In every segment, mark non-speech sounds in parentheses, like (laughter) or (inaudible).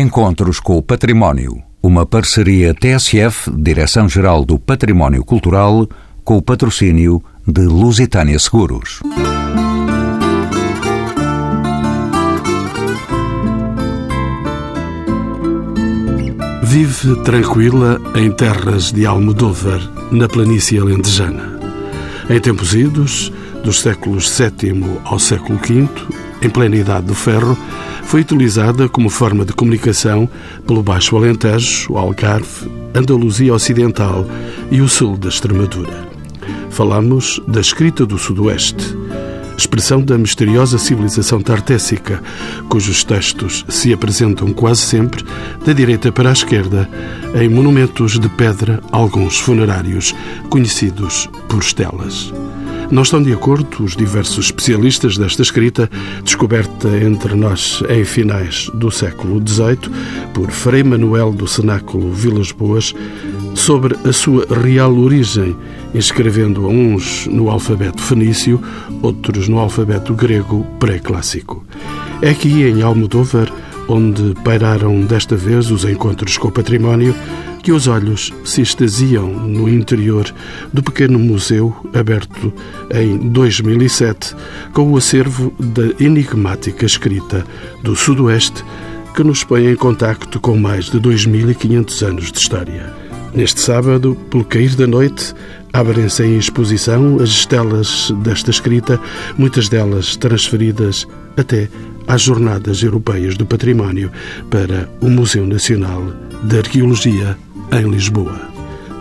Encontros com o Património. Uma parceria TSF, Direção-Geral do Património Cultural, com o patrocínio de Lusitânia Seguros. Vive tranquila em terras de Almodóvar, na planície alentejana. Em tempos idos, dos séculos VII ao século V, em plena Idade do Ferro, foi utilizada como forma de comunicação pelo Baixo Alentejo, o Algarve, Andaluzia Ocidental e o sul da Extremadura. Falamos da escrita do Sudoeste, expressão da misteriosa civilização tartésica, cujos textos se apresentam quase sempre da direita para a esquerda, em monumentos de pedra, alguns funerários, conhecidos por estelas. Não estão de acordo os diversos especialistas desta escrita, descoberta entre nós em finais do século XVIII por Frei Manuel do Cenáculo Vilas Boas, sobre a sua real origem, inscrevendo a uns no alfabeto fenício, outros no alfabeto grego pré-clássico. É aqui em Almodóvar onde pairaram desta vez os encontros com o património, que os olhos se extasiam no interior do pequeno museu aberto em 2007 com o acervo da enigmática escrita do Sudoeste que nos põe em contacto com mais de 2.500 anos de história. Neste sábado, pelo cair da noite, abrem-se em exposição as estelas desta escrita, muitas delas transferidas até às Jornadas Europeias do Património para o Museu Nacional de Arqueologia em Lisboa.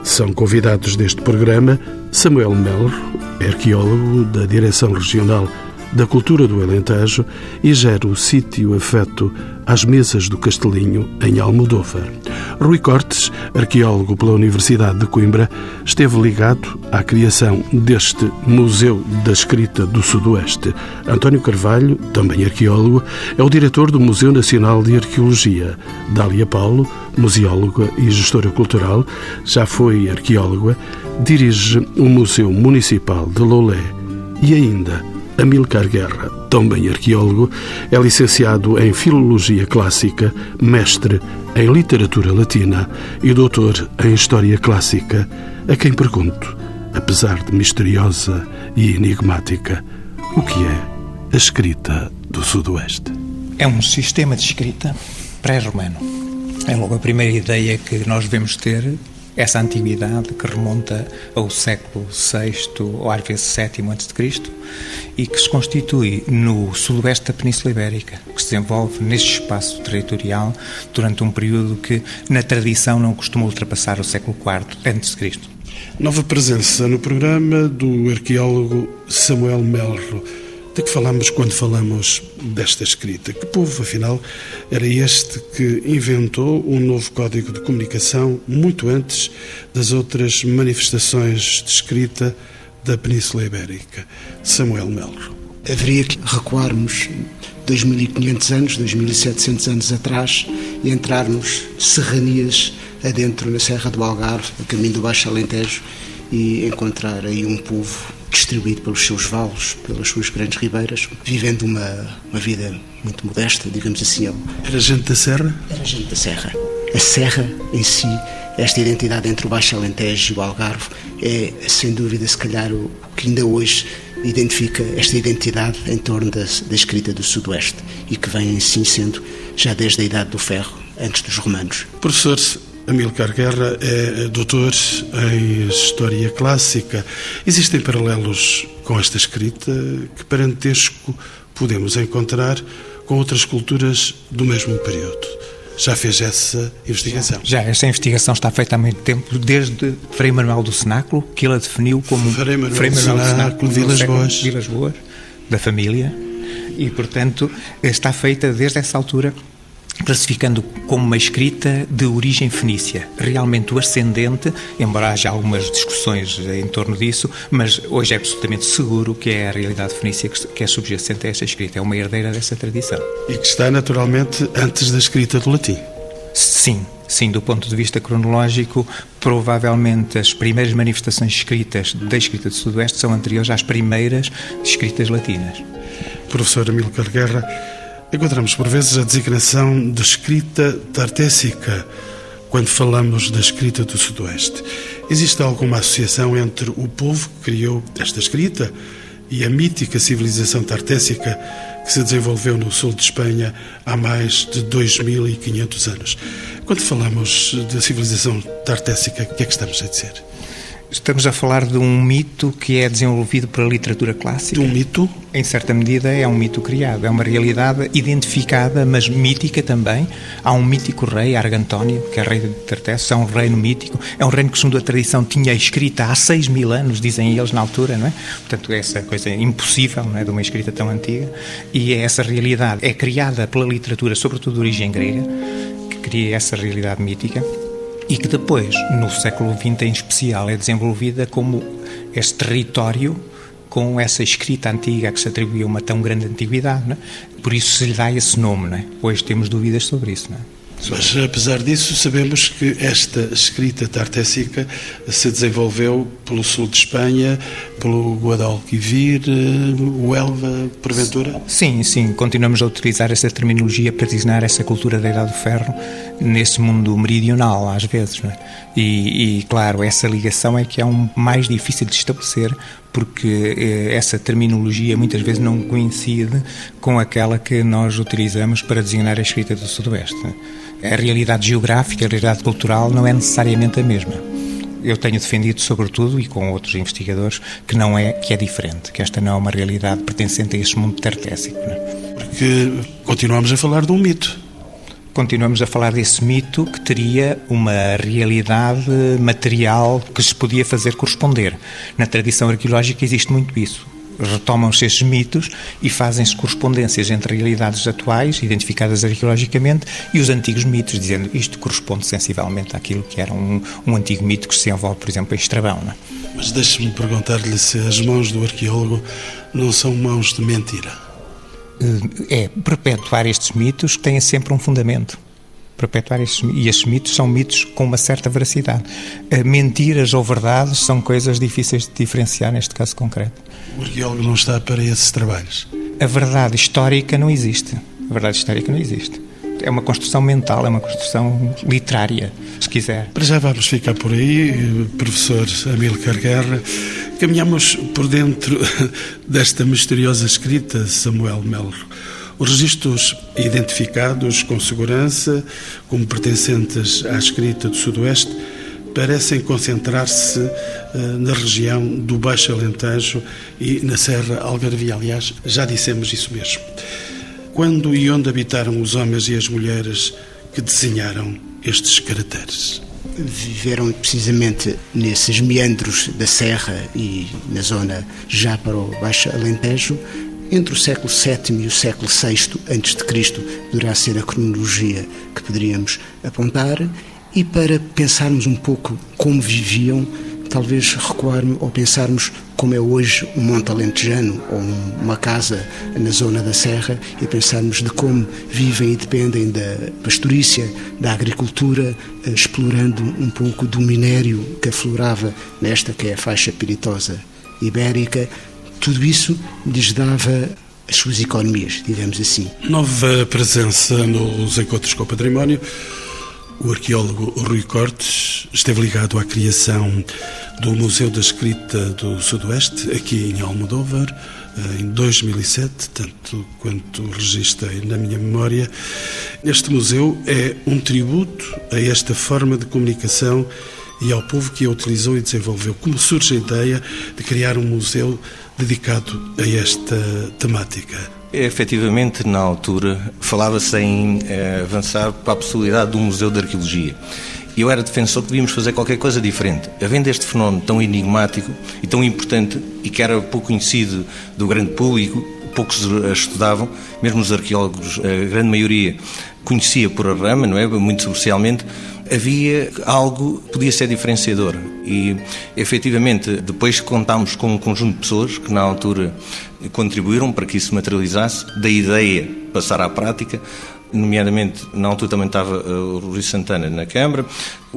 São convidados deste programa Samuel Melro, arqueólogo da Direção Regional da Cultura do Alentejo e gera o sítio afeto às mesas do Castelinho, em Almodóvar. Rui Cortes, arqueólogo pela Universidade de Coimbra, esteve ligado à criação deste Museu da Escrita do Sudoeste. António Carvalho, também arqueólogo, é o diretor do Museu Nacional de Arqueologia. Dália Paulo, museóloga e gestora cultural, já foi arqueóloga, dirige o Museu Municipal de Lolé e ainda Amilcar Guerra, também arqueólogo, é licenciado em Filologia Clássica, mestre em Literatura Latina e doutor em História Clássica, a quem pergunto, apesar de misteriosa e enigmática, o que é a escrita do Sudoeste? É um sistema de escrita pré-romano. É logo a primeira ideia que nós devemos ter essa antiguidade que remonta ao século VI ou às vezes VII a.C. e que se constitui no sudoeste da Península Ibérica, que se desenvolve neste espaço territorial durante um período que na tradição não costuma ultrapassar o século IV a.C. Nova presença no programa do arqueólogo Samuel Melro. De que falamos quando falamos desta escrita? Que povo, afinal, era este que inventou um novo código de comunicação muito antes das outras manifestações de escrita da Península Ibérica? Samuel Melro. Haveria que recuarmos 2.500 anos, 2.700 anos atrás e entrarmos serranias adentro na Serra do Algarve, a caminho do Baixo Alentejo, e encontrar aí um povo distribuído pelos seus vales, pelas suas grandes ribeiras, vivendo uma, uma vida muito modesta, digamos assim. Era gente da Serra? Era gente da Serra. A Serra em si, esta identidade entre o Baixo Alentejo e o Algarve, é sem dúvida, se calhar, o que ainda hoje identifica esta identidade em torno da, da escrita do Sudoeste e que vem assim sendo já desde a Idade do Ferro, antes dos romanos. Professor, Amilcar Guerra é doutor em História Clássica. Existem paralelos com esta escrita? Que parentesco podemos encontrar com outras culturas do mesmo período? Já fez essa investigação? Já, essa investigação está feita há muito tempo, desde Frei Manuel do Cenáculo, que ele a definiu como Frei Manuel, Frei Manuel do Cenáculo, Vilas Boas. Vilas Boas, da família, e, portanto, está feita desde essa altura classificando como uma escrita de origem fenícia. Realmente o ascendente, embora haja algumas discussões em torno disso, mas hoje é absolutamente seguro que é a realidade fenícia que é subjacente a esta escrita, é uma herdeira dessa tradição. E que está naturalmente antes da escrita do latim. Sim, sim, do ponto de vista cronológico, provavelmente as primeiras manifestações escritas da escrita do Sudoeste são anteriores às primeiras escritas latinas. Professor Amílcar Guerra, Encontramos por vezes a designação de escrita tartésica quando falamos da escrita do Sudoeste. Existe alguma associação entre o povo que criou esta escrita e a mítica civilização tartésica que se desenvolveu no sul de Espanha há mais de 2.500 anos? Quando falamos da civilização tartésica, o que é que estamos a dizer? Estamos a falar de um mito que é desenvolvido pela literatura clássica. De um mito? Em certa medida é um mito criado, é uma realidade identificada, mas mítica também. Há um mítico rei, Argantónio, que é rei de Tartessos, é um reino mítico, é um reino que, segundo a tradição, tinha escrita há seis mil anos, dizem eles na altura, não é? Portanto, é essa coisa impossível, não é, de uma escrita tão antiga. E é essa realidade, é criada pela literatura, sobretudo de origem grega, que cria essa realidade mítica e que depois, no século XX em especial, é desenvolvida como este território com essa escrita antiga que se atribuía uma tão grande antiguidade, é? por isso se lhe dá esse nome. É? Hoje temos dúvidas sobre isso. É? Mas, apesar disso, sabemos que esta escrita tartésica se desenvolveu pelo sul de Espanha, pelo Guadalquivir, o Elva, porventura? Sim, sim. Continuamos a utilizar essa terminologia para designar essa cultura da Idade do Ferro nesse mundo meridional, às vezes. É? E, e, claro, essa ligação é que é um mais difícil de estabelecer porque eh, essa terminologia muitas vezes não coincide com aquela que nós utilizamos para designar a escrita do Sudoeste. A realidade geográfica, a realidade cultural não é necessariamente a mesma. Eu tenho defendido, sobretudo, e com outros investigadores, que não é, que é diferente, que esta não é uma realidade pertencente a este mundo tartésico. Não é? Porque continuamos a falar de um mito continuamos a falar desse mito que teria uma realidade material que se podia fazer corresponder. Na tradição arqueológica existe muito isso retomam-se esses mitos e fazem-se correspondências entre realidades atuais, identificadas arqueologicamente, e os antigos mitos, dizendo isto corresponde sensivelmente àquilo que era um, um antigo mito que se envolve, por exemplo, em Estrabão. É? Mas deixe-me perguntar-lhe se as mãos do arqueólogo não são mãos de mentira. Eh, é perpetuar estes mitos que têm sempre um fundamento perpetuar estes, e estes mitos são mitos com uma certa veracidade. Eh, mentiras ou verdades são coisas difíceis de diferenciar neste caso concreto. O arqueólogo não está para esses trabalhos. A verdade histórica não existe. A verdade histórica não existe. É uma construção mental, é uma construção literária, se quiser. Para já vamos ficar por aí, professor Amílcar Guerra. Caminhamos por dentro (laughs) desta misteriosa escrita, Samuel Melro. Os registros identificados com segurança como pertencentes à escrita do Sudoeste parecem concentrar-se uh, na região do Baixo Alentejo e na Serra Algarvia. Aliás, já dissemos isso mesmo. Quando e onde habitaram os homens e as mulheres que desenharam estes caracteres? Viveram precisamente nesses meandros da Serra e na zona já para o Baixo Alentejo, entre o século VII e o século VI antes de Cristo poderá ser a cronologia que poderíamos apontar e para pensarmos um pouco como viviam, talvez recuar ou pensarmos como é hoje um monte alentejano ou uma casa na zona da serra e pensarmos de como vivem e dependem da pastorícia, da agricultura, eh, explorando um pouco do minério que aflorava nesta que é a faixa piritosa ibérica, tudo isso lhes dava as suas economias, digamos assim. Nova presença nos encontros com o património. O arqueólogo Rui Cortes esteve ligado à criação do Museu da Escrita do Sudoeste, aqui em Almodóvar, eh, em 2007, tanto quanto registrei na minha memória. Este museu é um tributo a esta forma de comunicação e ao povo que a utilizou e desenvolveu. Como surge a ideia de criar um museu dedicado a esta temática? Efetivamente, na altura, falava-se em eh, avançar para a possibilidade de um museu de arqueologia. E eu era defensor que devíamos fazer qualquer coisa diferente. Havendo este fenómeno tão enigmático e tão importante, e que era pouco conhecido do grande público, poucos estudavam, mesmo os arqueólogos, a grande maioria conhecia por a rama, não é? Muito superficialmente, havia algo que podia ser diferenciador. E, efetivamente, depois contámos com um conjunto de pessoas que, na altura, contribuíram para que isso se materializasse, da ideia passar à prática, nomeadamente, na altura também estava uh, o Rui Santana na Câmara,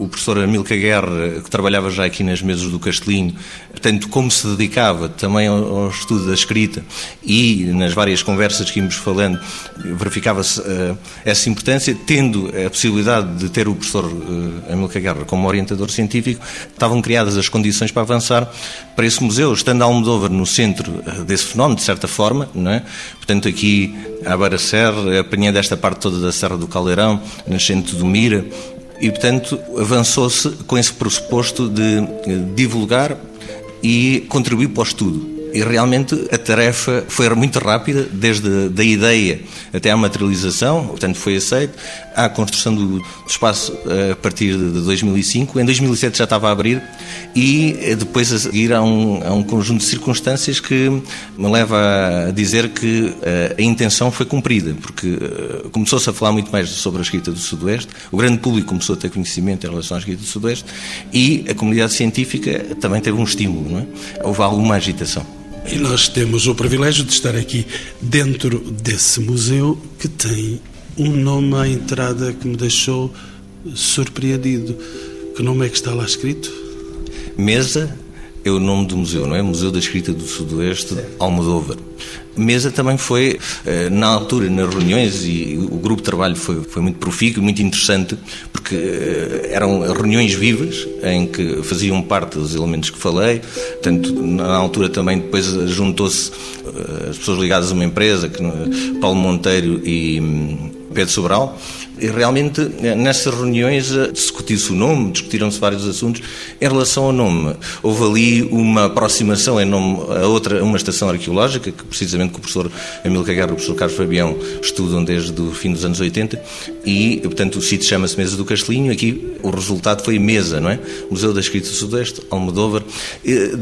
o professor Amilcar Guerra, que trabalhava já aqui nas mesas do Castelinho, portanto, como se dedicava também ao, estudo da escrita e nas várias conversas que íamos falando, verificava-se uh, essa importância, tendo a possibilidade de ter o professor uh, Amilcar Guerra como orientador científico, estavam criadas as condições para avançar para esse museu, estando Almodóvar no centro eh, desse fenómeno, de certa forma, não é? portanto, aqui à Beira Serra, apanhando esta parte toda da Serra do Caldeirão, nascente do Mira, e, portanto, avançou-se com esse pressuposto de divulgar e contribuir para o estudo. E realmente a tarefa foi muito rápida, desde a ideia até à materialização, portanto foi aceito, à construção do, espaço a partir de 2005. Em 2007 já estava a abrir e eh, depois a seguir há um, há um conjunto de circunstâncias que me leva a dizer que a, eh, a intenção foi cumprida, porque eh, começou-se a falar muito mais sobre a escrita do Sudoeste, o grande público começou a ter conhecimento em relação à escrita do Sudoeste e a comunidade científica também teve um estímulo, não é? houve alguma agitação. E nós temos o privilégio de estar aqui dentro desse museu que tem um nome à entrada que me deixou surpreendido. Que nome é que está lá escrito? Mesa é o nome do museu, não é? Museu da Escrita do Sudoeste, Almodóvar. Mesa também foi, eh, na altura, nas reuniões, e o grupo de trabalho foi, foi muito profícuo, muito interessante, porque eh, eram reuniões vivas, em que faziam parte dos elementos que falei, tanto na altura também depois juntou-se eh, as pessoas ligadas a uma empresa, que, Paulo Monteiro e hum, Pedro Sobral, e realmente nessas reuniões eh, discutiu-se o nome, discutiram-se vários assuntos. Em relação ao nome, houve ali uma aproximação em nome a outra, uma estação arqueológica, que precisamente com o professor Amílcar Guerra e o professor Carlos Fabião estudam desde o fim dos anos 80, e portanto o sítio chama-se Mesa do Castelinho. Aqui o resultado foi Mesa, não é? Museu da Escrita do Sudeste, Almodóvar.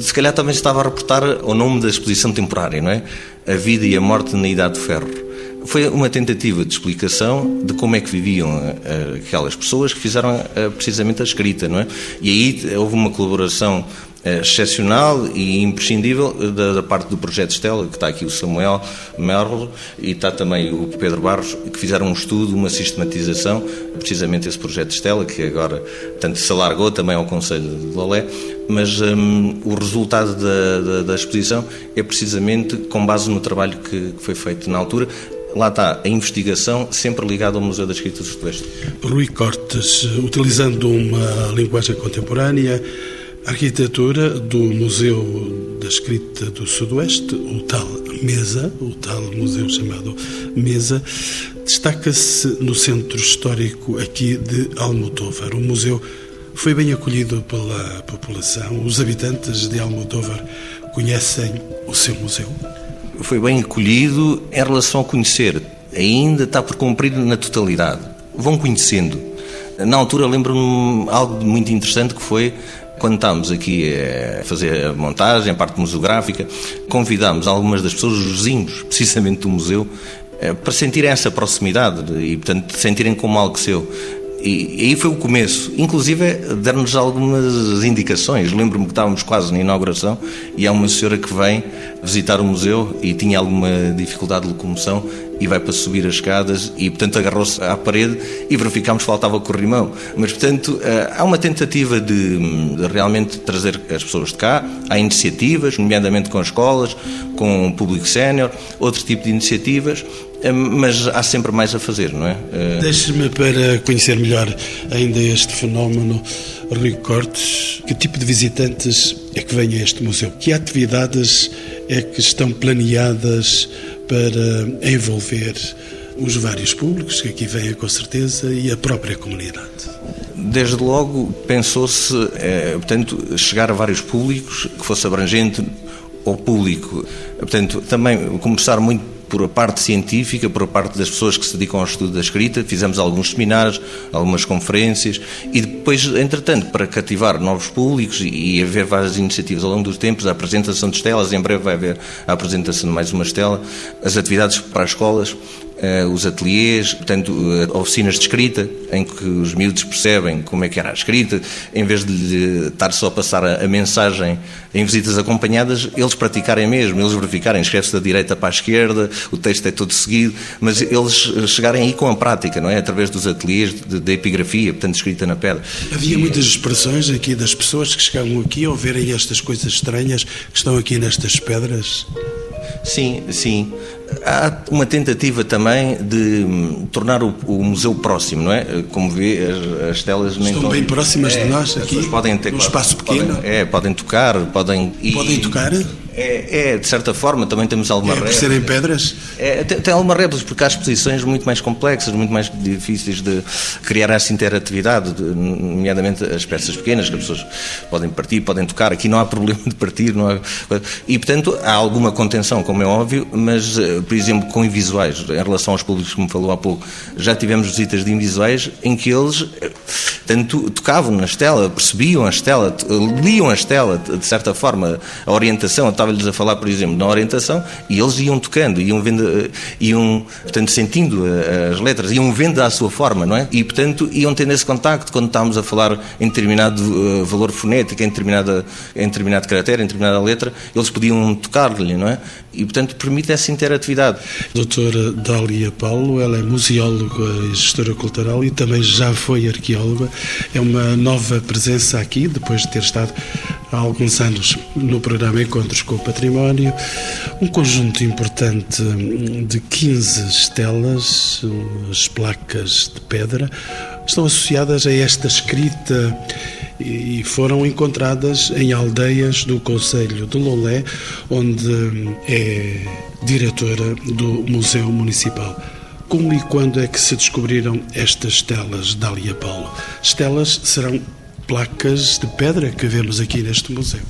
Se calhar também estava a reportar ao nome da exposição temporária, não é? A vida e a morte na Idade de Ferro. Foi uma tentativa de explicação de como é que viviam eh, aquelas pessoas que fizeram eh, precisamente a escrita, não é? E aí houve uma colaboração eh, excepcional e imprescindível da, da, parte do projeto Estela, que está aqui o Samuel Merlo e está também o Pedro Barros, que fizeram um estudo, uma sistematização, precisamente esse projeto Estela, que agora tanto se alargou também ao Conselho de Lolé, mas um, o resultado da, da, da, exposição é precisamente com base no trabalho que, que foi feito na altura, lá está a investigação sempre ligada ao Museu da Escrita do Sudoeste. Rui Cortes, utilizando uma linguagem contemporânea, a arquitetura do Museu da Escrita do Sudoeste, o tal Mesa, o tal museu chamado Mesa, destaca-se no centro histórico aqui de Almodóvar. O museu foi bem acolhido pela população. Os habitantes de Almodóvar conhecem o seu museu foi bem acolhido em relação a conhecer. Ainda está por cumprir na totalidade. Vão conhecendo. Na altura lembro-me algo muito interessante que foi quando estávamos aqui a fazer a montagem, a parte museográfica, convidámos algumas das pessoas, os vizinhos, (laughs) precisamente do museu, eh, para sentirem essa proximidade e, portanto, sentirem como algo seu. E, aí foi o começo. Inclusive, deram-nos algumas indicações. Lembro-me que estávamos quase na inauguração e há uma senhora que vem visitar o museu e tinha alguma dificuldade de locomoção e vai para subir as escadas e, portanto, agarrou-se à parede e verificámos que faltava corrimão. Mas, portanto, eh, há uma tentativa de, de, realmente trazer as pessoas de cá, há iniciativas, nomeadamente com escolas, com o público sénior, outro tipo de iniciativas, mas há sempre mais a fazer, não é? Eh, Deixe-me para conhecer melhor ainda este fenómeno, Rui Cortes, que tipo de visitantes é que vêm a este museu? Que atividades é que estão planeadas para envolver os vários públicos que aqui vêm com certeza e a própria comunidade. Desde logo pensou-se, é, portanto, chegar a vários públicos, que fosse abrangente ao público. Portanto, também começar muito por a parte científica, por a parte das pessoas que se dedicam ao estudo da escrita, fizemos alguns seminários, algumas conferências e depois, entretanto, para cativar novos públicos e, haver várias iniciativas ao longo dos tempos, a apresentação de estelas, em breve vai haver a apresentação de mais uma estela, as atividades para as escolas, os ateliês, portanto, uh, oficinas de escrita, em que os miúdos percebem como é que era a escrita, em vez de estar só a passar a, a mensagem em visitas acompanhadas, eles praticarem mesmo, eles verificarem, escreve-se da direita para a esquerda, o texto é todo seguido, mas eles chegarem aí com a prática, não é? Através dos ateliês da epigrafia, portanto, escrita na pedra. Havia muitas expressões aqui das pessoas que chegavam aqui ao verem estas coisas estranhas que estão aqui nestas pedras. Sim, sim. Há uma tentativa também de hum, tornar o, o museu próximo, não é? Como vê, as, as telas nem estão bem próximas é, de nós aqui. Podem ter um espaço pequeno. Podem, é, podem tocar, podem. Podem tocar? É, é, de certa forma, também temos alguma é, por serem pedras? É, tem, tem alguma réplicas, porque há exposições muito mais complexas, muito mais difíceis de criar essa interatividade, de, nomeadamente as peças pequenas, que as pessoas podem partir, podem tocar. Aqui não há (laughs) problema de partir, não há... E, portanto, há alguma contenção, como é óbvio, mas, eh, por exemplo, com invisuais, em relação aos públicos que me falou há pouco, já tivemos visitas de invisuais em que eles eh, tanto tocavam na estela, percebiam a estela, liam a estela, de certa forma, a orientação, estava-lhes a falar, por exemplo, na orientação, e eles iam tocando, iam vendo, iam, portanto, sentindo eh, as letras, iam vendo à sua forma, não é? E, portanto, iam tendo esse contacto quando estávamos a falar em determinado uh, valor fonético, em, determinada, em determinado caractere, em determinada letra, eles podiam tocar-lhe, não é? E, portanto, permite essa interatividade. Doutora Dália Paulo, ela é museóloga e gestora cultural e também já foi arqueóloga. É uma nova presença aqui, depois de ter estado há alguns anos no programa Encontros com o Património. Um conjunto importante de 15 estelas, as placas de pedra, estão associadas a esta escrita e foram encontradas em aldeias do Conselho de Lolé, onde é diretora do Museu Municipal. Como e quando é que se descobriram estas estelas, Dália Paulo? Estelas serão placas de pedra que vemos aqui neste museu.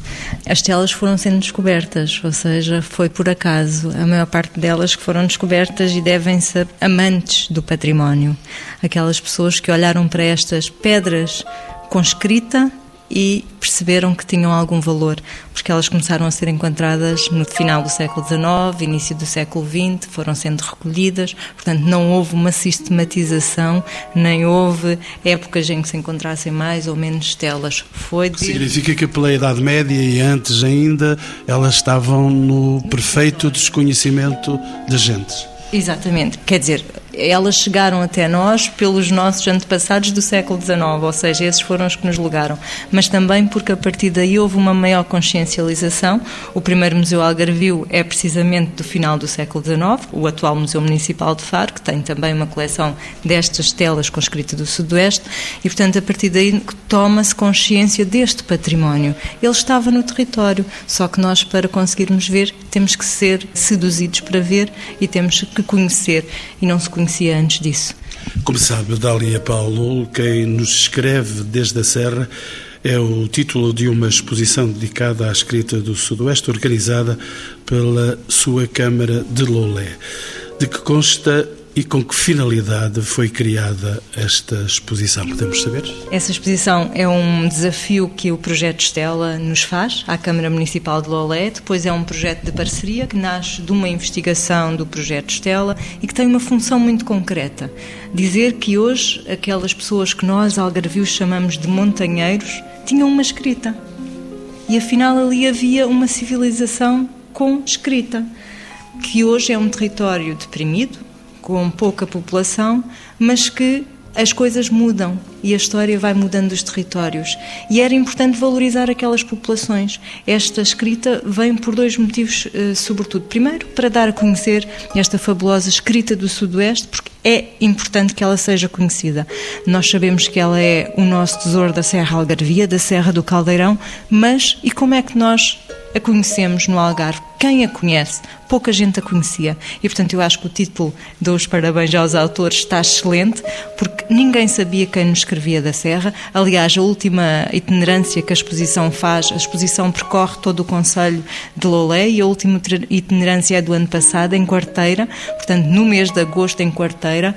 As telas foram sendo descobertas, ou seja, foi por acaso. A maior parte delas que foram descobertas e devem-se a amantes do património. Aquelas pessoas que olharam para estas pedras com escrita e perceberam que tinham algum valor, porque elas começaram a ser encontradas no final do século XIX, início do século XX, foram sendo recolhidas, portanto não houve uma sistematização, nem houve épocas em que se encontrassem mais ou menos estelas. Foi de... Significa que pela Idade Média e antes ainda, elas estavam no perfeito desconhecimento das gentes. Exatamente, quer dizer, elas chegaram até nós pelos nossos antepassados do século XIX, ou seja, esses foram os que nos legaram, mas também porque a partir daí houve uma maior consciencialização. O primeiro Museu Algarvio é precisamente do final do século XIX, o atual Museu Municipal de Faro, que tem também uma coleção destas telas com escrita do Sudoeste, e portanto a partir daí toma-se consciência deste património. Ele estava no território, só que nós para conseguirmos ver temos que ser seduzidos para ver e temos que conhecer, e não se conhecia antes disso. Como sabe, Dália Paulo, quem nos escreve desde a Serra é o título de uma exposição dedicada à escrita do Sudoeste, organizada pela sua Câmara de Lolé, de que consta e com que finalidade foi criada esta exposição? Podemos saber? Essa exposição é um desafio que o projeto Estela nos faz, à Câmara Municipal de Lolé. Depois é um projeto de parceria que nasce de uma investigação do projeto Estela e que tem uma função muito concreta. Dizer que hoje aquelas pessoas que nós, algarvios, chamamos de montanheiros, tinham uma escrita. E afinal ali havia uma civilização com escrita que hoje é um território deprimido, com pouca população, mas que as coisas mudam e a história vai mudando os territórios. E era importante valorizar aquelas populações. Esta escrita vem por dois motivos, eh, sobretudo. Primeiro, para dar a conhecer esta fabulosa escrita do Sudoeste, porque é importante que ela seja conhecida. Nós sabemos que ela é o nosso tesouro da Serra Algarvia, da Serra do Caldeirão, mas e como é que nós a conhecemos no Algarve? Quem a conhece? Pouca gente a conhecia. E, portanto, eu acho que o título dos parabéns aos autores está excelente, porque ninguém sabia quem nos escrevia da Serra. Aliás, a última itinerância que a exposição faz, a exposição percorre todo o Conselho de Lolé e a última itinerância é do ano passado, em Quarteira, portanto, no mês de agosto, em Quarteira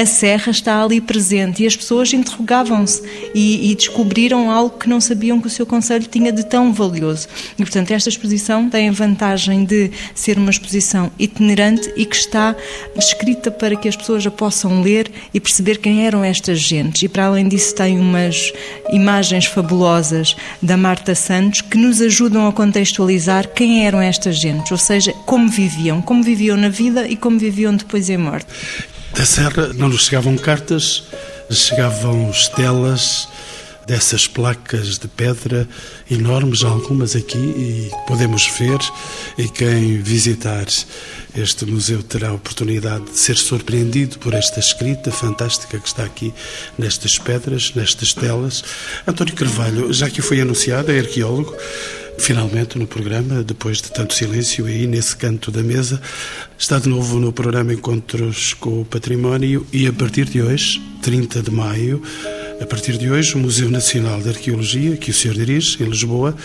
a serra está ali presente e as pessoas interrogavam-se e, e descobriram algo que não sabiam que o seu conselho tinha de tão valioso. E, portanto, esta exposição tem a vantagem de ser uma exposição itinerante e que está escrita para que as pessoas a possam ler e perceber quem eram estas gentes. E, para além disso, tem umas imagens fabulosas da Marta Santos que nos ajudam a contextualizar quem eram estas gentes, ou seja, como viviam, como viviam na vida e como viviam depois em morte. Da Serra não nos chegavam cartas, chegavam estelas dessas placas de pedra enormes, algumas aqui, e podemos ver. E quem visitar este museu terá a oportunidade de ser surpreendido por esta escrita fantástica que está aqui nestas pedras, nestas telas. António Carvalho, já que foi anunciado, é arqueólogo. Finalmente, no programa, depois de tanto silêncio, aí nesse canto da mesa, está de novo no programa Encontros com o Património e a partir de hoje, 30 de maio, a partir de hoje, o Museu Nacional de Arqueologia, que o senhor dirige, em Lisboa,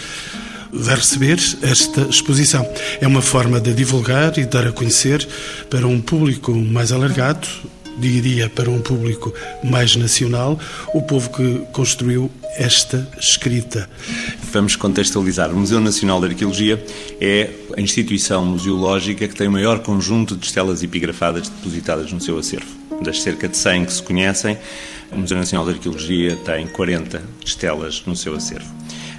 vai receber esta exposição. É uma forma de divulgar e dar a conhecer para um público mais alargado, diria para um público mais nacional, o povo que construiu esta escrita. Vamos contextualizar. O Museu Nacional de Arqueologia é a instituição museológica que tem o maior conjunto de estelas epigrafadas depositadas no seu acervo. Das cerca de 100 que se conhecem, o Museu Nacional de Arqueologia tem 40 estelas no seu acervo.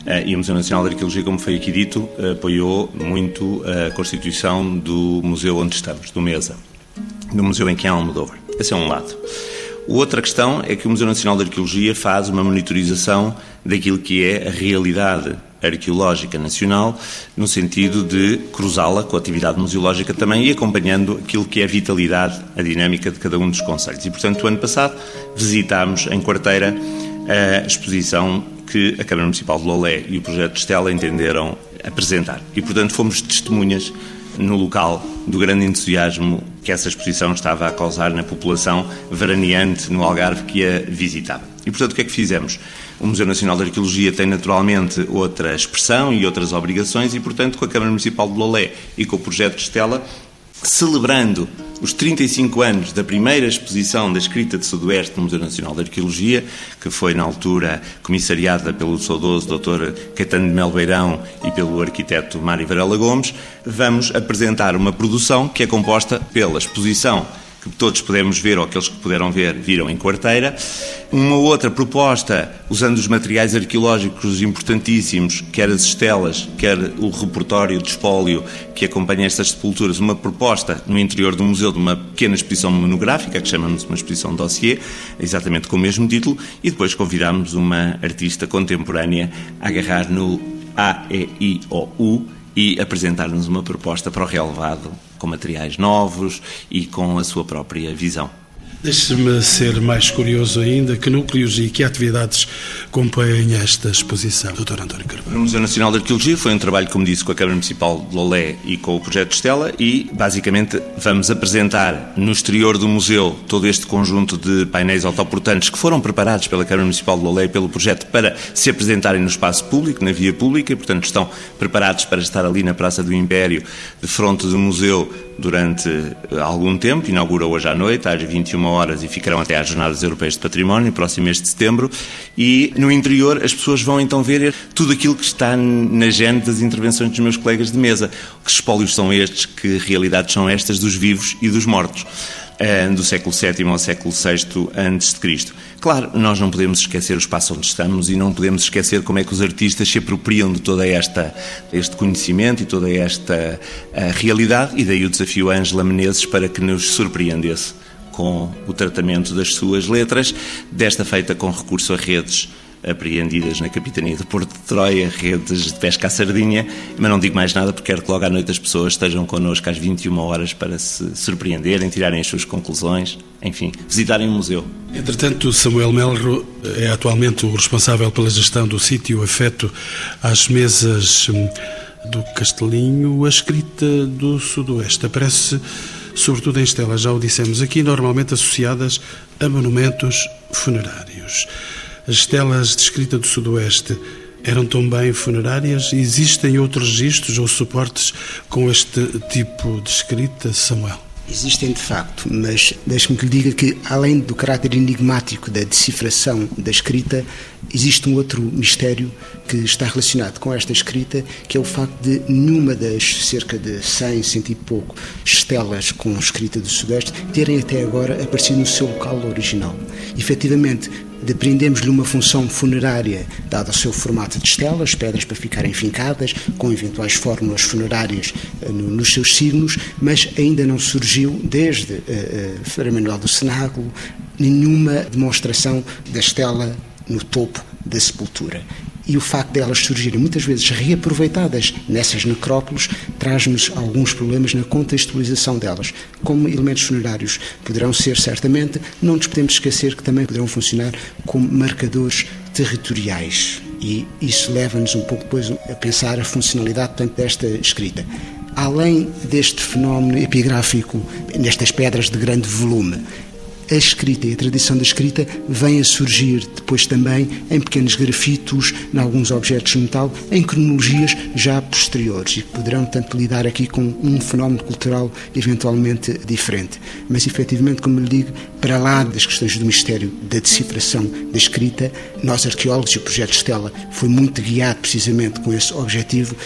Eh, e o Museu Nacional de Arqueologia, como foi aqui dito, apoiou muito a constituição do museu onde estamos, do MESA, do museu em que há Almodóvar. Esse é um lado. Outra questão é que o Museu Nacional de Arqueologia faz uma monitorização daquilo que é a realidade arqueológica nacional, no sentido de cruzá-la com a atividade museológica também e acompanhando aquilo que é a vitalidade, a dinâmica de cada um dos conselhos. E, portanto, o ano passado visitámos em Quarteira a exposição que a Câmara Municipal de Lolé e o Projeto de Estela entenderam apresentar. E, portanto, fomos testemunhas no local do grande entusiasmo que essa exposição estava a causar na população veraneante no Algarve que a visitava. E, portanto, o que é que fizemos? O Museu Nacional de Arqueologia tem naturalmente outra expressão e outras obrigações e, portanto, com a Câmara Municipal de Lolé e com o projeto de Estela, celebrando os 35 anos da primeira exposição da escrita de Sudoeste no Museu Nacional de Arqueologia, que foi na altura comissariada pelo saudoso Dr. Caetano de Melbeirão e pelo arquiteto Mário Varela Gomes, vamos apresentar uma produção que é composta pela exposição que todos pudemos ver, ou aqueles que puderam ver, viram em quarteira. Uma outra proposta, usando os materiais arqueológicos importantíssimos, quer as estelas, quer o repertório de espólio que acompanha estas sepulturas, uma proposta no interior do museu de uma pequena exposição monográfica, que chamamos uma exposição dossier, exatamente com o mesmo título, e depois convidámos uma artista contemporânea a agarrar no A, E, I, O, U e apresentar-nos uma proposta para o relevado com materiais novos e com a sua própria visão. Deixe-me ser mais curioso ainda, que núcleos e que atividades compõem esta exposição, Dr. António Carvalho? O Museu Nacional de Arqueologia foi um trabalho, como disse, com a Câmara Municipal de Lolé e com o Projeto Estela e, basicamente, vamos apresentar no exterior do museu todo este conjunto de painéis autoportantes que foram preparados pela Câmara Municipal de Lolé e pelo projeto para se apresentarem no espaço público, na via pública, e, portanto, estão preparados para estar ali na Praça do Império, de fronte do museu, durante algum tempo. Inaugura hoje à noite, às 21 horas, e ficarão até às Jornadas Europeias de Património, próximo mês de setembro. E no interior as pessoas vão então ver tudo aquilo que está na gente das intervenções dos meus colegas de mesa. Que espólios são estes, que realidades são estas dos vivos e dos mortos do século VII ao século VI antes de Cristo. Claro, nós não podemos esquecer o espaço onde estamos e não podemos esquecer como é que os artistas se apropriam de toda esta este conhecimento e toda esta realidade e daí o desafio a Ângela Menezes para que nos surpreendesse com o tratamento das suas letras, desta feita com recurso a redes apreendidas na capitania de Porto de Troia, redes de pesca à sardinha, mas não digo mais nada porque quero que logo à noite as pessoas estejam connosco às 21 horas para se surpreenderem, tirarem as suas conclusões, enfim, visitarem o museu. Entretanto, Samuel Melro é atualmente o responsável pela gestão do sítio afeto às mesas hum, do Castelinho, a escrita do Sudoeste. Aparece sobretudo em estelas, já o dissemos aqui, normalmente associadas a monumentos funerários. As estelas de escrita do Sudoeste eram também funerárias? Existem outros registros ou suportes com este tipo de escrita, Samuel? Existem de facto, mas deixe-me que lhe diga que, além do caráter enigmático da decifração da escrita, existe um outro mistério que está relacionado com esta escrita, que é o facto de nenhuma das cerca de 100, cento e pouco estelas com escrita do Sudeste terem até agora aparecido no seu local original. Efetivamente, depreendemos-lhe uma função funerária, dado o seu formato de estelas, pedras para ficarem fincadas, com eventuais fórmulas funerárias uh, no, nos seus signos, mas ainda não surgiu, desde uh, uh, Manuel do Senáculo, nenhuma demonstração da estela no topo da sepultura e o facto delas surgirem muitas vezes reaproveitadas nessas necrópolis traz-nos alguns problemas na contextualização delas. Como elementos funerários poderão ser, certamente, não nos podemos esquecer que também poderão funcionar como marcadores territoriais. E isso leva-nos um pouco depois a pensar a funcionalidade tanto desta escrita. Além deste fenómeno epigráfico, nestas pedras de grande volume, a escrita e a tradição da escrita vem a surgir depois também em pequenos grafitos, em alguns objetos de metal, em cronologias já posteriores e que poderão, tanto lidar aqui com um fenómeno cultural eventualmente diferente. Mas, efetivamente, como lhe digo, para lá das questões do mistério da decifração da escrita, nós, arqueólogos e o projeto Stella foi muito guiado precisamente com esse objetivo,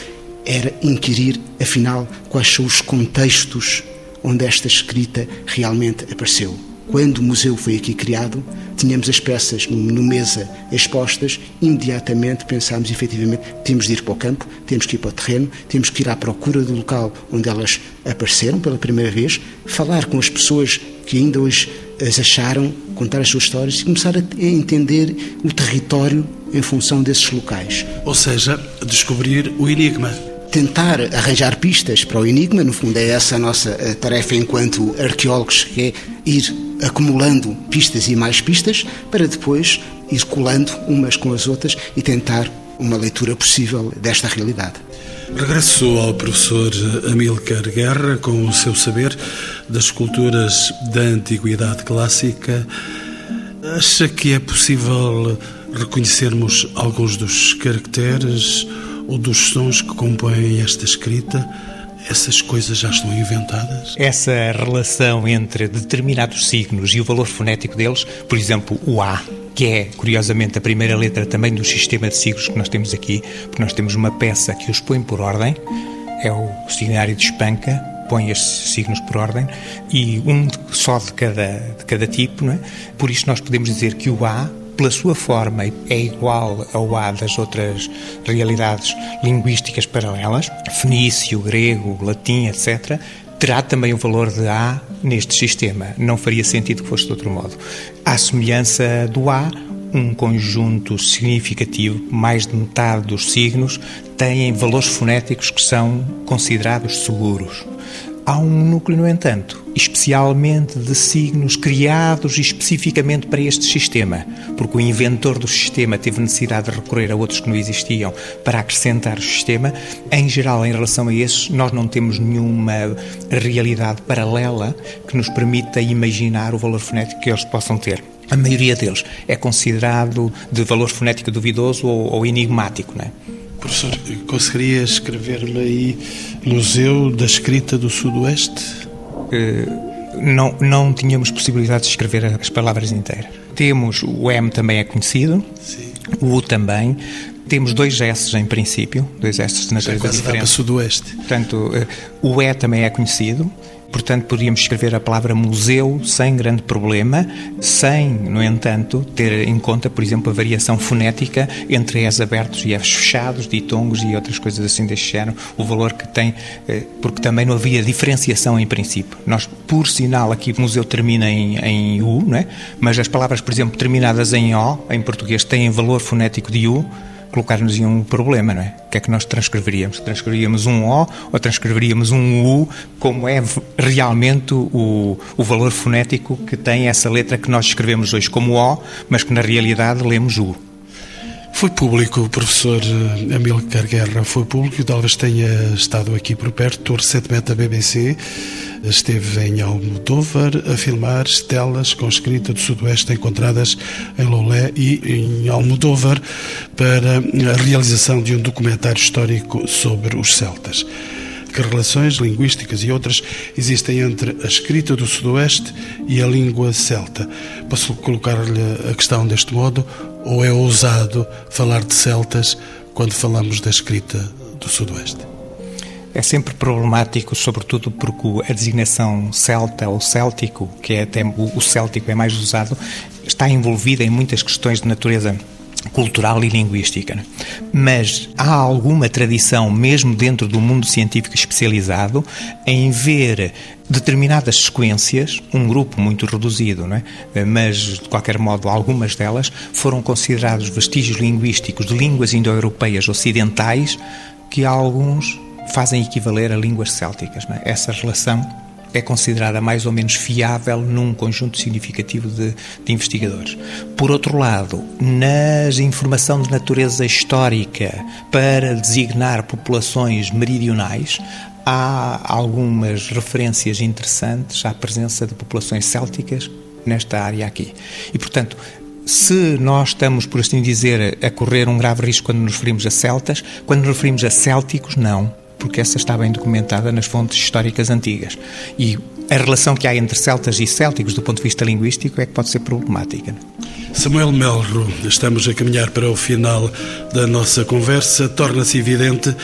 era inquirir, afinal, quais são os contextos onde esta escrita realmente apareceu. Quando o museu foi aqui criado, tínhamos as peças no mesa expostas, imediatamente pensámos efetivamente temos de ir para o campo, temos que ir para o terreno, temos que ir à procura do local onde elas apareceram pela primeira vez, falar com as pessoas que ainda hoje as acharam, contar as suas histórias e começar a entender o território em função desses locais. Ou seja, descobrir o enigma tentar arranjar pistas para o enigma, no fundo é essa a nossa tarefa enquanto arqueólogos, que é ir acumulando pistas e mais pistas para depois ir colando umas com as outras e tentar uma leitura possível desta realidade. Regresso ao professor Amílcar Guerra com o seu saber das culturas da antiguidade clássica. Acha que é possível reconhecermos alguns dos caracteres ou dos sons que compõem esta escrita? essas coisas já estão inventadas? Essa relação entre determinados signos e o valor fonético deles, por exemplo, o A, que é, curiosamente, a primeira letra também do sistema de signos que nós temos aqui, porque nós temos uma peça que os põe por ordem, é o signário de Espanca, põe estes signos por ordem, e um só de cada, de cada tipo, não é? Por isso nós podemos dizer que o A pela sua forma, é igual ao A das outras realidades linguísticas paralelas, fenício, grego, latim, etc., terá também o valor de A neste sistema. Não faria sentido que fosse de outro modo. À semelhança do A, um conjunto significativo, mais de metade dos signos, têm valores fonéticos que são considerados seguros. Há um núcleo, no entanto, especialmente de signos criados especificamente para este sistema, porque o inventor do sistema teve necessidade de recorrer a outros que não existiam para acrescentar o sistema. Em geral, em relação a esses, nós não temos nenhuma realidade paralela que nos permita imaginar o valor fonético que eles possam ter. A maioria deles é considerado de valor fonético duvidoso ou, ou enigmático, não é? Professor, conseguiria escrever-me aí Museu da Escrita do Sudoeste? Uh, não, não tínhamos possibilidade de escrever as palavras inteiras. Temos, o M também é conhecido, Sim. o U também, temos dois S em princípio, dois S de natureza é diferente. sudoeste. Portanto, uh, o E também é conhecido, Portanto, poderíamos escrever a palavra museu sem grande problema, sem, no entanto, ter em conta, por exemplo, a variação fonética entre Es abertos e Es fechados, ditongos e outras coisas assim deste género, o valor que tem, eh, porque também não havia diferenciação em princípio. Nós, por sinal, aqui o museu termina em, em U, não é? mas as palavras, por exemplo, terminadas em O, em português, têm valor fonético de U, colocar-nos em um problema, não é? O que é que nós transcreveríamos? Transcreveríamos um O ou transcreveríamos um U, como é realmente o, o valor fonético que tem essa letra que nós escrevemos hoje como O, mas que na realidade lemos U. Foi público, o professor eh, Amílcar Guerra foi público, talvez tenha estado aqui por perto, recentemente da BBC, esteve em Almodóvar a filmar estelas com escrita do Sudoeste encontradas em Loulé e em Almodóvar para a realização de um documentário histórico sobre os celtas. Que relações linguísticas e outras existem entre a escrita do Sudoeste e a língua celta? Posso colocar-lhe a questão deste modo ou é ousado falar de celtas quando falamos da escrita do Sudoeste? É sempre problemático, sobretudo porque a designação celta ou céltico, que é até o céltico é mais usado, está envolvida em muitas questões de natureza cultural e linguística. Mas há alguma tradição, mesmo dentro do mundo científico especializado, em ver determinadas sequências, um grupo muito reduzido, não é? mas de qualquer modo algumas delas foram considerados vestígios linguísticos de línguas indo-europeias ocidentais que alguns fazem equivaler a línguas célticas. É? Essa relação é considerada mais ou menos fiável num conjunto significativo de, de, investigadores. Por outro lado, na informação de natureza histórica para designar populações meridionais, há algumas referências interessantes à presença de populações célticas nesta área aqui. E, portanto, se nós estamos, por assim dizer, a correr um grave risco quando nos referimos a celtas, quando nos referimos a célticos, não porque essa está bem documentada nas fontes históricas antigas. E a relação que há entre celtas e célticos, do ponto de vista linguístico, é que pode ser problemática. Samuel Melro, estamos a caminhar para o final da nossa conversa. Torna-se evidente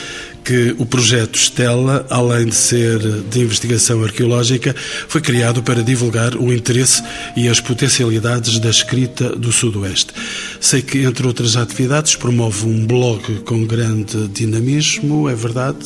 que o projeto Stella, além de ser de investigação arqueológica, foi criado para divulgar o interesse e as potencialidades da escrita do Sudoeste. Sei que, entre outras atividades, promove um blog com grande dinamismo, é verdade,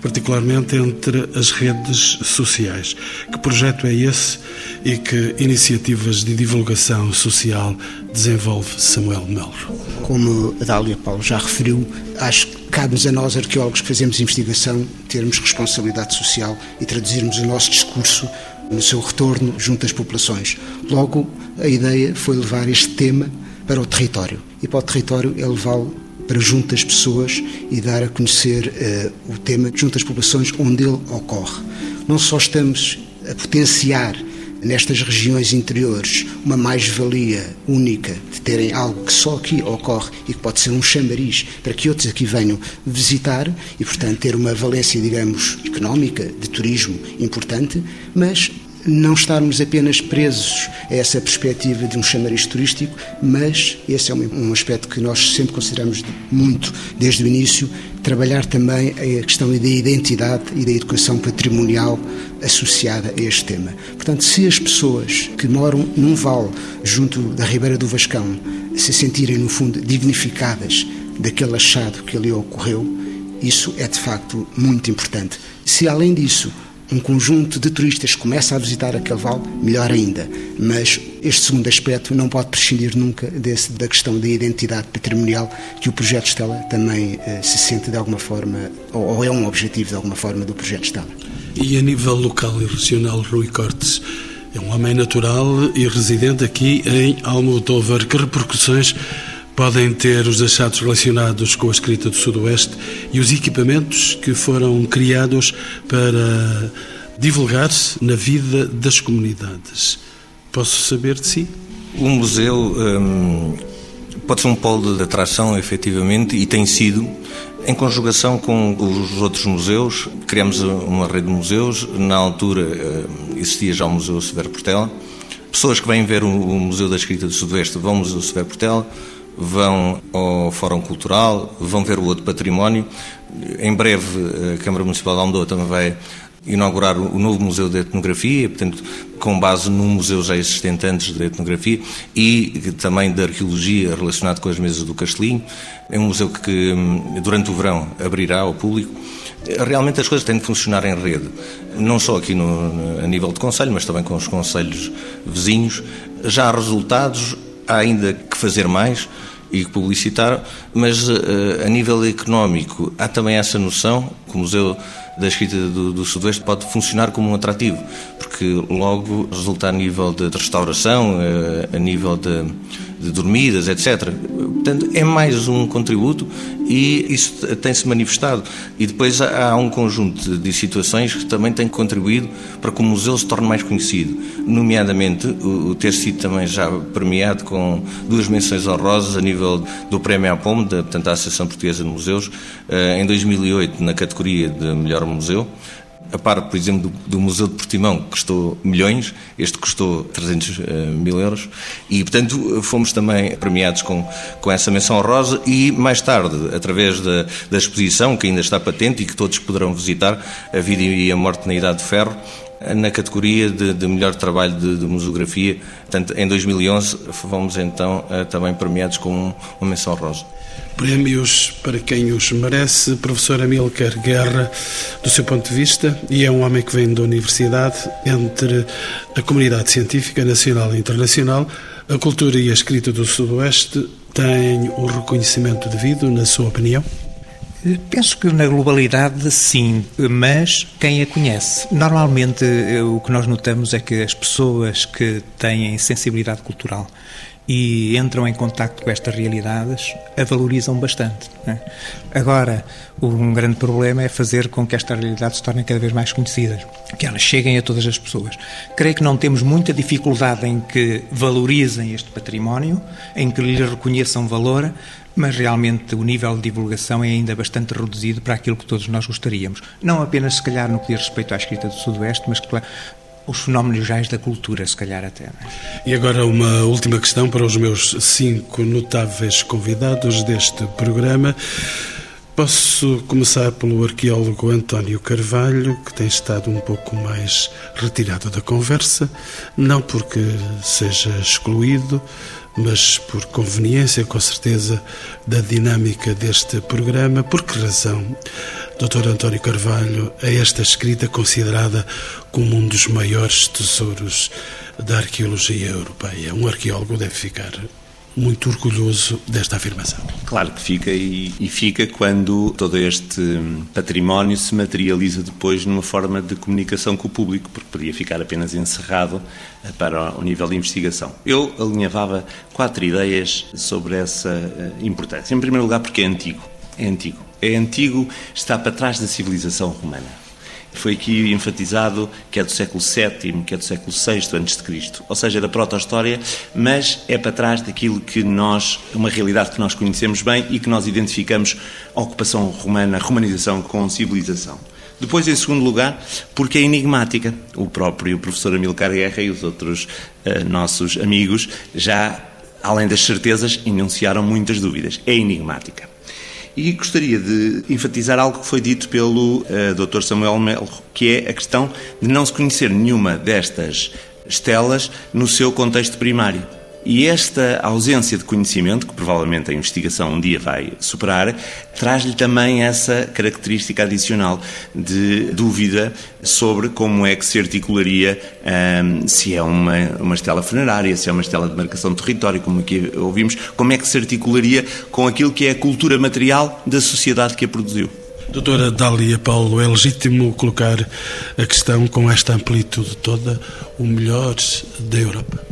particularmente entre as redes sociais. Que projeto é esse e que iniciativas de divulgação social desenvolve Samuel Melro? Como a Dália Paulo já referiu, acho que cabe-nos a nós, arqueólogos que fazemos investigação, termos responsabilidade social e traduzirmos o nosso discurso no seu retorno junto às populações. Logo, a ideia foi levar este tema para o território. E para o território é levá-lo para junto às pessoas e dar a conhecer uh, o tema junto às populações onde ele ocorre. Não só estamos a potenciar nestas regiões interiores uma mais-valia única de terem algo que só aqui ocorre e que pode ser um chamariz para que outros aqui venham visitar e, portanto, ter uma valência, digamos, económica, de turismo importante, mas não estarmos apenas presos a essa perspectiva de um chamariz turístico, mas esse é um aspecto que nós sempre consideramos muito desde o início, trabalhar também a questão da identidade e da educação patrimonial associada a este tema. Portanto, se as pessoas que moram num vale junto da Ribeira do Vascão se sentirem, no fundo, dignificadas daquele achado que ali ocorreu, isso é de facto muito importante. Se além disso um conjunto de turistas começa a visitar aquele vale, melhor ainda. Mas este segundo aspecto não pode prescindir nunca desse, da questão da identidade patrimonial que o projeto Estela também eh, se sente de alguma forma, ou, ou, é um objetivo de alguma forma do projeto Estela. E a nível local e regional, Rui Cortes, é um homem natural e residente aqui em Almodóvar. Que repercussões podem ter os achados relacionados com a escrita do Sudoeste e os equipamentos que foram criados para divulgar-se na vida das comunidades. Posso saber de si? O museu hum, pode ser um polo de atração, efetivamente, e tem sido. Em conjugação com os outros museus, criamos uma rede de museus. Na altura hum, existia já o Museu Severo Portela. Pessoas que vêm ver o Museu da Escrita do Sudoeste vão ao Museu Severo Portela vão ao Fórum Cultural, vão ver o outro património. Em breve, a Câmara Municipal de Almodóvar também vai inaugurar o novo Museu de Etnografia, portanto, com base num museu já existente antes de etnografia e também de arqueologia relacionado com as mesas do Castelinho. É um museu que, durante o verão, abrirá ao público. Realmente as coisas têm de funcionar em rede, não só aqui no, a nível de conselho, mas também com os conselhos vizinhos. Já há resultados, há ainda que fazer mais e publicitar, mas uh, a nível económico há também essa noção que o Museu da Escrita do, do, Sudoeste pode funcionar como um atrativo, porque logo resulta a nível de, restauração, uh, a nível de, de dormidas, etc. Portanto, é mais um contributo e isso tem-se manifestado. E depois há um conjunto de situações que também têm contribuído para que o museu se torne mais conhecido, nomeadamente o ter sido também já premiado com duas menções honrosas a nível do Prémio APOM, da, portanto, Associação Portuguesa de Museus, eh, em 2008, na categoria de melhor museu. A par, por exemplo, do, do, Museu de Portimão, que custou milhões, este custou 300 uh, eh, mil euros, e, portanto, fomos também premiados com, com essa menção honrosa e, mais tarde, através da, da exposição, que ainda está patente e que todos poderão visitar, A Vida e a Morte na Idade de Ferro, na categoria de, de melhor trabalho de, de, museografia. Portanto, em 2011 fomos então eh, também premiados com uma menção rosa. Prémios para quem os merece, professor Amilcar Guerra, do seu ponto de vista, e é um homem que vem da universidade, entre a comunidade científica nacional e internacional, a cultura e a escrita do Sudoeste têm o reconhecimento devido, na sua opinião? Penso que na globalidade sim, mas quem a conhece? Normalmente eh, o que nós notamos é que as pessoas que têm sensibilidade cultural e entram em contato com estas realidades a valorizam bastante. É? Agora, um grande problema é fazer com que estas realidades se tornem cada vez mais conhecidas, que elas cheguem a todas as pessoas. Creio que não temos muita dificuldade em que valorizem este património, em que lhe reconheçam valor, mas realmente o nível de divulgação é ainda bastante reduzido para aquilo que todos nós gostaríamos. Não apenas, se calhar, no que diz respeito à escrita do Sudoeste, mas claro, os fenómenos gerais da cultura, se calhar até. É? E agora uma última questão para os meus cinco notáveis convidados deste programa. Posso começar pelo arqueólogo António Carvalho, que tem estado um pouco mais retirado da conversa, não porque seja excluído, mas por conveniência, com certeza, da dinâmica deste programa. Por que razão, Dr. António Carvalho, é esta escrita considerada como um dos maiores tesouros da arqueologia europeia? Um arqueólogo deve ficar muito orgulhoso desta afirmação. Claro que fica, e, e, fica quando todo este património se materializa depois numa forma de comunicação com o público, porque podia ficar apenas encerrado eh, para o nível de investigação. Eu alinhavava quatro ideias sobre essa eh, importância. Em primeiro lugar, porque é antigo. É antigo. É antigo, está para trás da civilização romana. Foi aqui enfatizado que é do século VII, que é do século VI a.C., ou seja, da proto-história, mas é para trás daquilo que nós, uma realidade que nós conhecemos bem e que nós identificamos a ocupação romana, a romanização com civilização. Depois, em segundo lugar, porque é enigmática. O próprio professor Amilcar Guerra e os outros uh, nossos amigos já, além das certezas, enunciaram muitas dúvidas. É enigmática. E gostaria de enfatizar algo que foi dito pelo uh, eh, Dr. Samuel Melo, que é a questão de não se conhecer nenhuma destas estelas no seu contexto primário. E esta ausência de conhecimento, que provavelmente a investigação um dia vai superar, traz-lhe também essa característica adicional de dúvida sobre como é que se articularia um, se é uma, uma estela funerária, se é uma estela de marcação de território, como aqui ouvimos, como é que se articularia com aquilo que é a cultura material da sociedade que a produziu. Doutora Dália Paulo, é legítimo colocar a questão com esta amplitude toda, o melhor da Europa?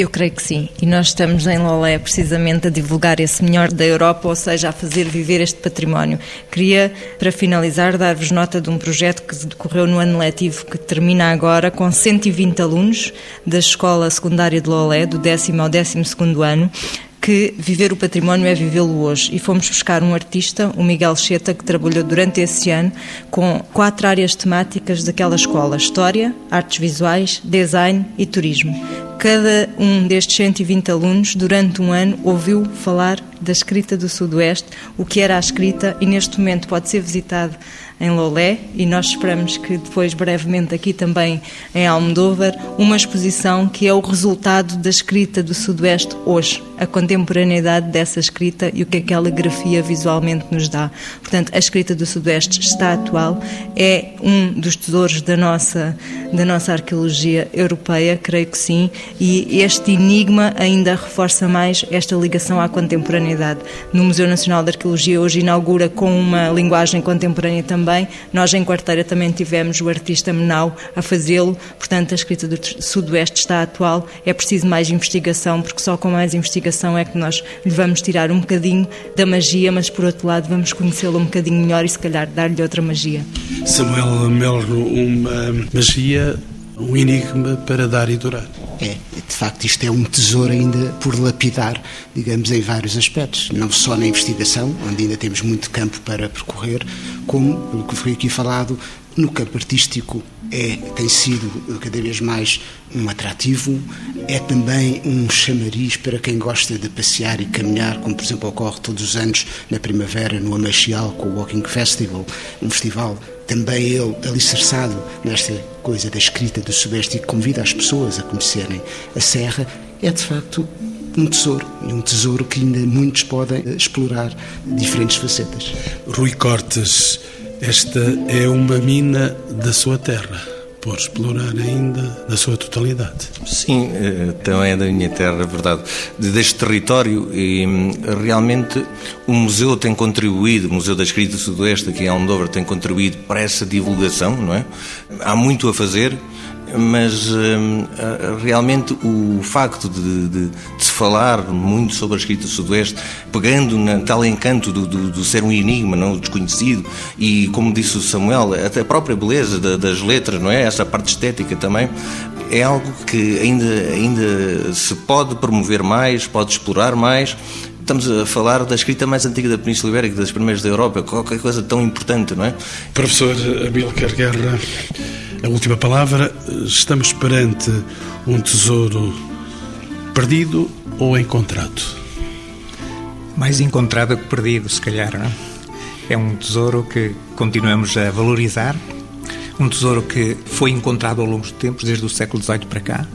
Eu creio que sim. E nós estamos em Lolé precisamente a divulgar esse melhor da Europa, ou seja, a fazer viver este património. Queria, para finalizar, dar-vos nota de um projeto que decorreu no ano letivo que termina agora com 120 alunos da Escola Secundária de Lolé, do décimo ao décimo segundo ano, que viver o património é vivê-lo hoje. E fomos buscar um artista, o Miguel Cheta, que trabalhou durante esse ano com quatro áreas temáticas daquela escola: História, Artes Visuais, Design e Turismo. Cada um destes 120 alunos, durante um ano, ouviu falar da escrita do Sudoeste, o que era a escrita, e neste momento pode ser visitado em Lolé e nós esperamos que depois, brevemente, aqui também em Almodóvar, uma exposição que é o resultado da escrita do Sudoeste hoje, a contemporaneidade dessa escrita e o que aquela grafia visualmente nos dá. Portanto, a escrita do Sudoeste está atual, é um dos tesouros da nossa, da nossa arqueologia europeia, creio que sim, e este enigma ainda reforça mais esta ligação à contemporaneidade. No Museu Nacional de Arqueologia hoje inaugura com uma linguagem contemporânea também também. Nós, em quarteira, também tivemos o artista Menau a fazê-lo, portanto, a escrita do Sudoeste está atual. É preciso mais investigação, porque só com mais investigação é que nós lhe vamos tirar um bocadinho da magia, mas, por outro lado, vamos conhecê-lo um bocadinho melhor e, se calhar, dar-lhe outra magia. Samuel Melro, uma magia, um enigma para dar e durar. É, de facto, isto é um tesouro ainda por lapidar, digamos, em vários aspectos. Não só na investigação, onde ainda temos muito campo para percorrer, como, pelo que foi aqui falado, no campo artístico é, tem sido cada vez mais um atrativo, é também um chamariz para quem gosta de passear e caminhar, como por exemplo ocorre todos os anos na primavera no Amachial com o Walking Festival, um festival também ele alicerçado nesta coisa da escrita do Sudeste e convida as pessoas a conhecerem a Serra, é de facto um tesouro, e um tesouro que ainda muitos podem explorar diferentes facetas. Rui Cortes esta é uma mina da sua terra, por explorar ainda da sua totalidade. Sim, eh, também é da minha terra, é verdade. Deste território e hum, realmente o museu tem contribuído, o Museu da Escrita Sudoeste aqui em Almodóvar tem contribuído para essa divulgação, não é? Há muito a fazer, mas hum, realmente o facto de, de, de, se falar muito sobre a escrita sudoeste, pegando na tal encanto do, do, do, ser um enigma, não o desconhecido, e como disse o Samuel, até a própria beleza da, das letras, não é? Essa parte estética também, é algo que ainda, ainda se pode promover mais, pode explorar mais, estamos a falar da escrita mais antiga da Península Ibérica, das primeiras da Europa, qualquer coisa tão importante, não é? Professor Amílcar Guerra, a última palavra, estamos perante um tesouro perdido ou encontrado? Mais encontrado que perdido, se calhar, não é? É um tesouro que continuamos a valorizar, um tesouro que foi encontrado ao longo dos tempos, desde o século XVIII para cá,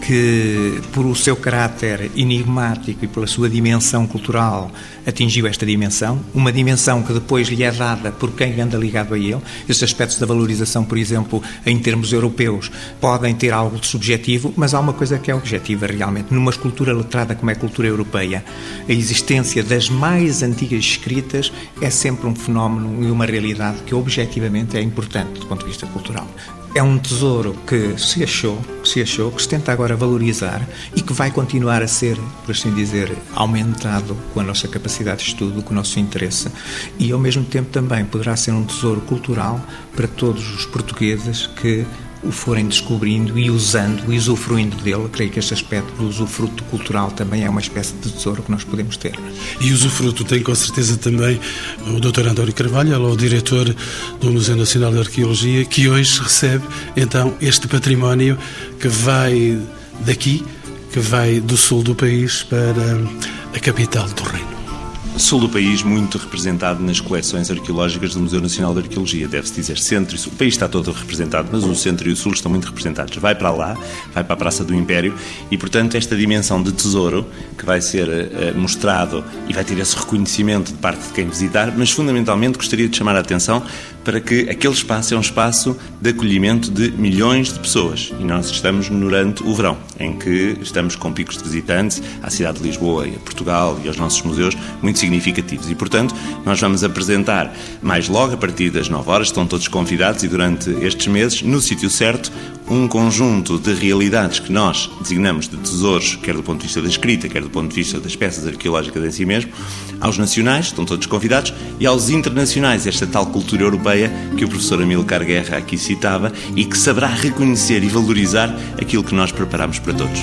que, por o seu caráter enigmático e pela sua dimensão cultural, atingiu esta dimensão, uma dimensão que depois lhe é dada por quem anda ligado a ele. Estes aspectos da valorização, por exemplo, em termos europeus, podem ter algo de subjetivo, mas há uma coisa que é objetiva realmente. Numa escultura letrada como é a cultura europeia, a existência das mais antigas escritas é sempre um fenómeno e uma realidade que objetivamente é importante do ponto de vista cultural. É um tesouro que se achou, que se achou, que se tenta agora valorizar e que vai continuar a ser, por assim dizer, aumentado com a nossa capacidade de estudo, com o nosso interesse. E ao mesmo tempo também poderá ser um tesouro cultural para todos os portugueses que o forem descobrindo e usando e usufruindo dele. Creio que este aspecto do usufruto cultural também é uma espécie de tesouro que nós podemos ter. E usufruto tem com certeza também o Dr. António Carvalho, é o diretor do Museu Nacional de Arqueologia, que hoje recebe então este património que vai daqui, que vai do sul do país para a capital do reino sul do país muito representado nas coleções arqueológicas do Museu Nacional de Arqueologia. Deve-se dizer centro e sul. O país está todo representado, mas o centro e o sul estão muito representados. Vai para lá, vai para a Praça do Império e, portanto, esta dimensão de tesouro que vai ser uh, mostrado e vai ter esse reconhecimento de parte de quem visitar, mas fundamentalmente gostaria de chamar a atenção para que aquele espaço é um espaço de acolhimento de milhões de pessoas. E nós estamos durante o verão, em que estamos com picos de visitantes à cidade de Lisboa e a Portugal e aos nossos museus muito significativos. E, portanto, nós vamos apresentar mais logo, a partir das 9 horas, estão todos convidados e durante estes meses, no sítio certo, um conjunto de realidades que nós designamos de tesouros, quer do ponto de vista da escrita, quer do ponto de vista das peças arqueológicas em si mesmo, aos nacionais, estão todos convidados, e aos internacionais, esta tal cultura europeia que o professor Amilcar Guerra aqui citava e que saberá reconhecer e valorizar aquilo que nós preparamos para todos.